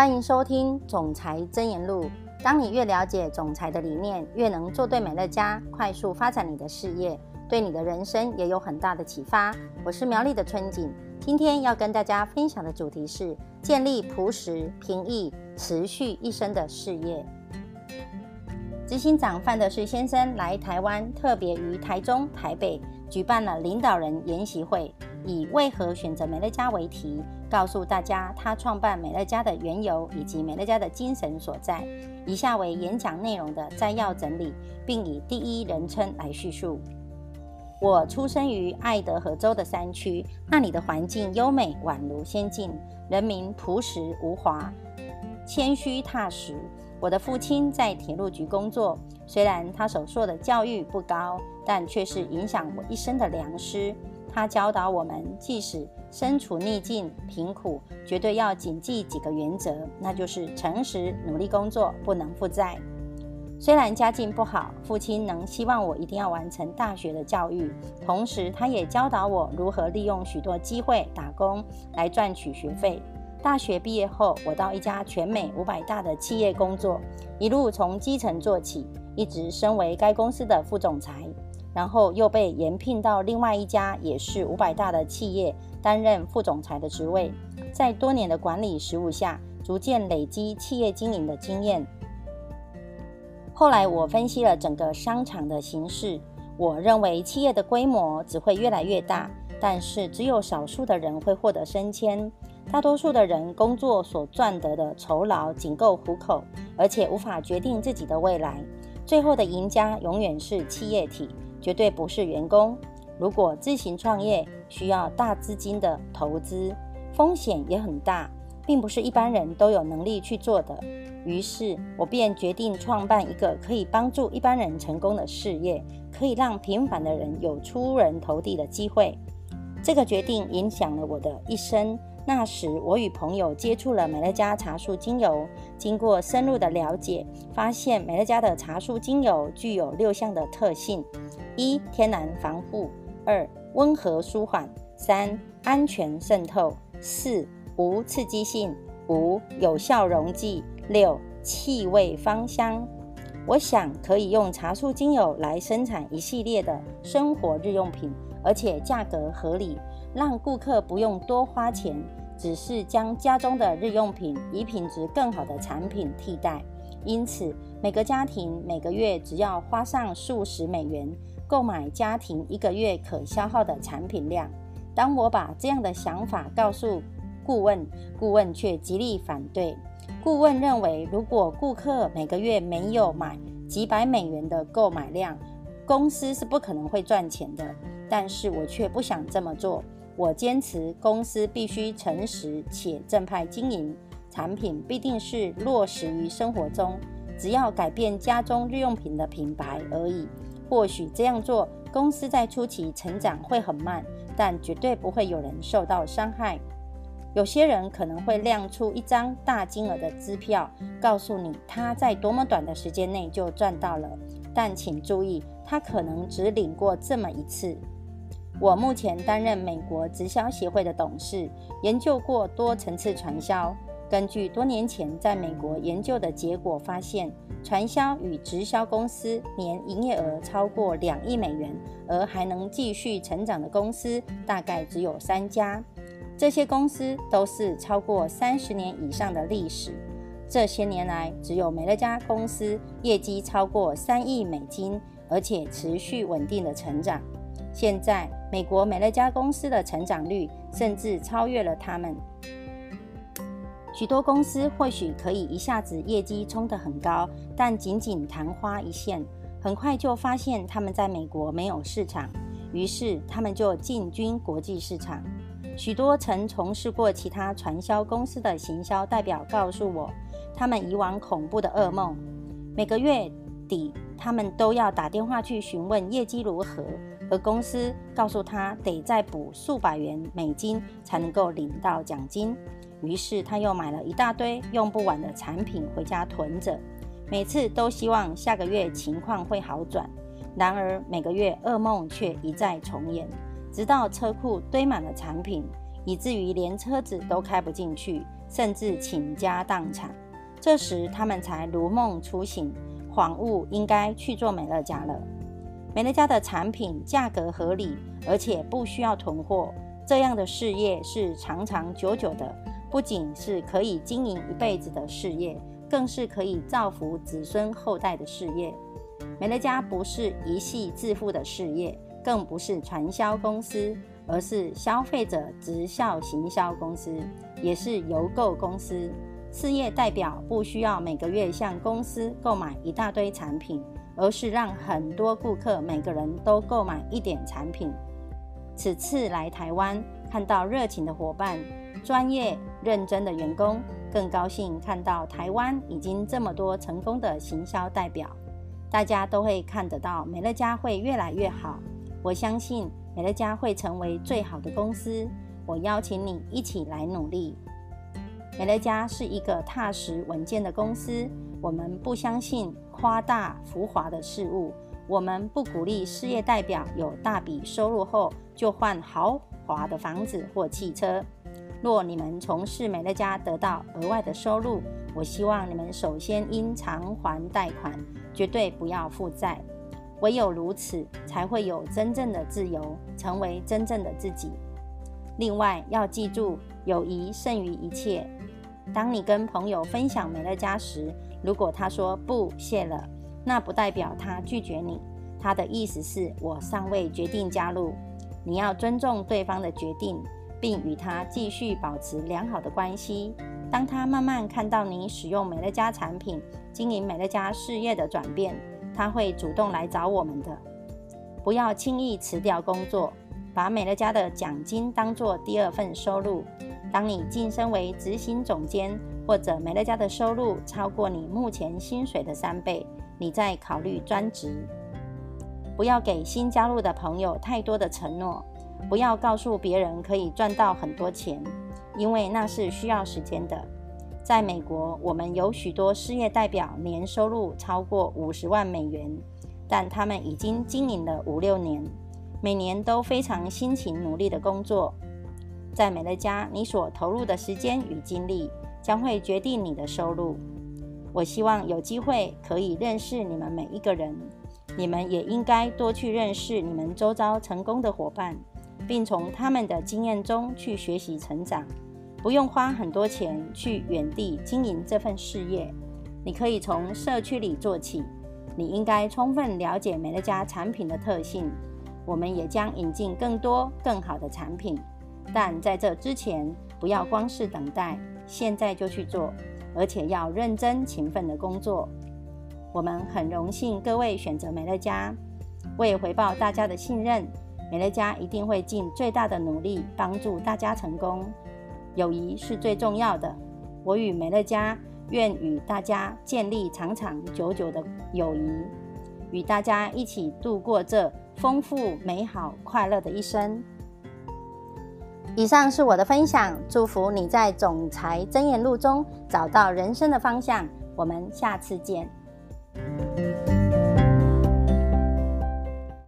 欢迎收听《总裁真言录》。当你越了解总裁的理念，越能做对美乐家，快速发展你的事业，对你的人生也有很大的启发。我是苗栗的春景，今天要跟大家分享的主题是建立朴实、平易、持续一生的事业。执行长范德士先生来台湾，特别于台中、台北举办了领导人研习会。以为何选择美乐家为题，告诉大家他创办美乐家的缘由以及美乐家的精神所在。以下为演讲内容的摘要整理，并以第一人称来叙述。我出生于爱德荷州的山区，那里的环境优美，宛如仙境，人民朴实无华，谦虚踏实。我的父亲在铁路局工作，虽然他所受的教育不高，但却是影响我一生的良师。他教导我们，即使身处逆境、贫苦，绝对要谨记几个原则，那就是诚实、努力工作，不能负债。虽然家境不好，父亲能希望我一定要完成大学的教育，同时他也教导我如何利用许多机会打工来赚取学费。大学毕业后，我到一家全美五百大的企业工作，一路从基层做起，一直升为该公司的副总裁。然后又被延聘到另外一家也是五百大的企业，担任副总裁的职位。在多年的管理实务下，逐渐累积企业经营的经验。后来我分析了整个商场的形势，我认为企业的规模只会越来越大，但是只有少数的人会获得升迁，大多数的人工作所赚得的酬劳仅够糊口，而且无法决定自己的未来。最后的赢家永远是企业体。绝对不是员工。如果自行创业，需要大资金的投资，风险也很大，并不是一般人都有能力去做的。于是，我便决定创办一个可以帮助一般人成功的事业，可以让平凡的人有出人头地的机会。这个决定影响了我的一生。那时，我与朋友接触了美乐家茶树精油，经过深入的了解，发现美乐家的茶树精油具有六项的特性：一、天然防护；二、温和舒缓；三、安全渗透；四、无刺激性；五、有效溶剂；六、气味芳香。我想可以用茶树精油来生产一系列的生活日用品，而且价格合理。让顾客不用多花钱，只是将家中的日用品以品质更好的产品替代。因此，每个家庭每个月只要花上数十美元，购买家庭一个月可消耗的产品量。当我把这样的想法告诉顾问，顾问却极力反对。顾问认为，如果顾客每个月没有买几百美元的购买量，公司是不可能会赚钱的。但是我却不想这么做。我坚持公司必须诚实且正派经营，产品必定是落实于生活中，只要改变家中日用品的品牌而已。或许这样做，公司在初期成长会很慢，但绝对不会有人受到伤害。有些人可能会亮出一张大金额的支票，告诉你他在多么短的时间内就赚到了，但请注意，他可能只领过这么一次。我目前担任美国直销协会的董事，研究过多层次传销。根据多年前在美国研究的结果发现，传销与直销公司年营业额超过两亿美元，而还能继续成长的公司大概只有三家。这些公司都是超过三十年以上的历史。这些年来，只有美乐家公司业绩超过三亿美金，而且持续稳定的成长。现在，美国美乐家公司的成长率甚至超越了他们。许多公司或许可以一下子业绩冲得很高，但仅仅昙花一现，很快就发现他们在美国没有市场，于是他们就进军国际市场。许多曾从事过其他传销公司的行销代表告诉我，他们以往恐怖的噩梦，每个月底他们都要打电话去询问业绩如何。而公司告诉他得再补数百元美金才能够领到奖金，于是他又买了一大堆用不完的产品回家囤着，每次都希望下个月情况会好转。然而每个月噩梦却一再重演，直到车库堆满了产品，以至于连车子都开不进去，甚至倾家荡产。这时，他们才如梦初醒，恍悟应该去做美乐家了。美乐家的产品价格合理，而且不需要囤货，这样的事业是长长久久的，不仅是可以经营一辈子的事业，更是可以造福子孙后代的事业。美乐家不是一夕致富的事业，更不是传销公司，而是消费者直销行销公司，也是邮购公司。事业代表不需要每个月向公司购买一大堆产品，而是让很多顾客每个人都购买一点产品。此次来台湾，看到热情的伙伴、专业认真的员工，更高兴看到台湾已经这么多成功的行销代表。大家都会看得到，美乐家会越来越好。我相信美乐家会成为最好的公司。我邀请你一起来努力。美乐家是一个踏实稳健的公司，我们不相信夸大浮华的事物，我们不鼓励事业代表有大笔收入后就换豪华的房子或汽车。若你们从事美乐家得到额外的收入，我希望你们首先应偿还贷款，绝对不要负债。唯有如此，才会有真正的自由，成为真正的自己。另外，要记住，友谊胜于一切。当你跟朋友分享美乐家时，如果他说不谢了，那不代表他拒绝你，他的意思是我尚未决定加入。你要尊重对方的决定，并与他继续保持良好的关系。当他慢慢看到你使用美乐家产品、经营美乐家事业的转变，他会主动来找我们的。不要轻易辞掉工作，把美乐家的奖金当作第二份收入。当你晋升为执行总监，或者美乐家的收入超过你目前薪水的三倍，你再考虑专职。不要给新加入的朋友太多的承诺，不要告诉别人可以赚到很多钱，因为那是需要时间的。在美国，我们有许多失业代表年收入超过五十万美元，但他们已经经营了五六年，每年都非常辛勤努力的工作。在美乐家，你所投入的时间与精力将会决定你的收入。我希望有机会可以认识你们每一个人，你们也应该多去认识你们周遭成功的伙伴，并从他们的经验中去学习成长。不用花很多钱去远地经营这份事业，你可以从社区里做起。你应该充分了解美乐家产品的特性，我们也将引进更多更好的产品。但在这之前，不要光是等待，现在就去做，而且要认真勤奋的工作。我们很荣幸各位选择美乐家，为回报大家的信任，美乐家一定会尽最大的努力帮助大家成功。友谊是最重要的，我与美乐家愿与大家建立长长久久的友谊，与大家一起度过这丰富、美好、快乐的一生。以上是我的分享，祝福你在总裁箴言录中找到人生的方向。我们下次见。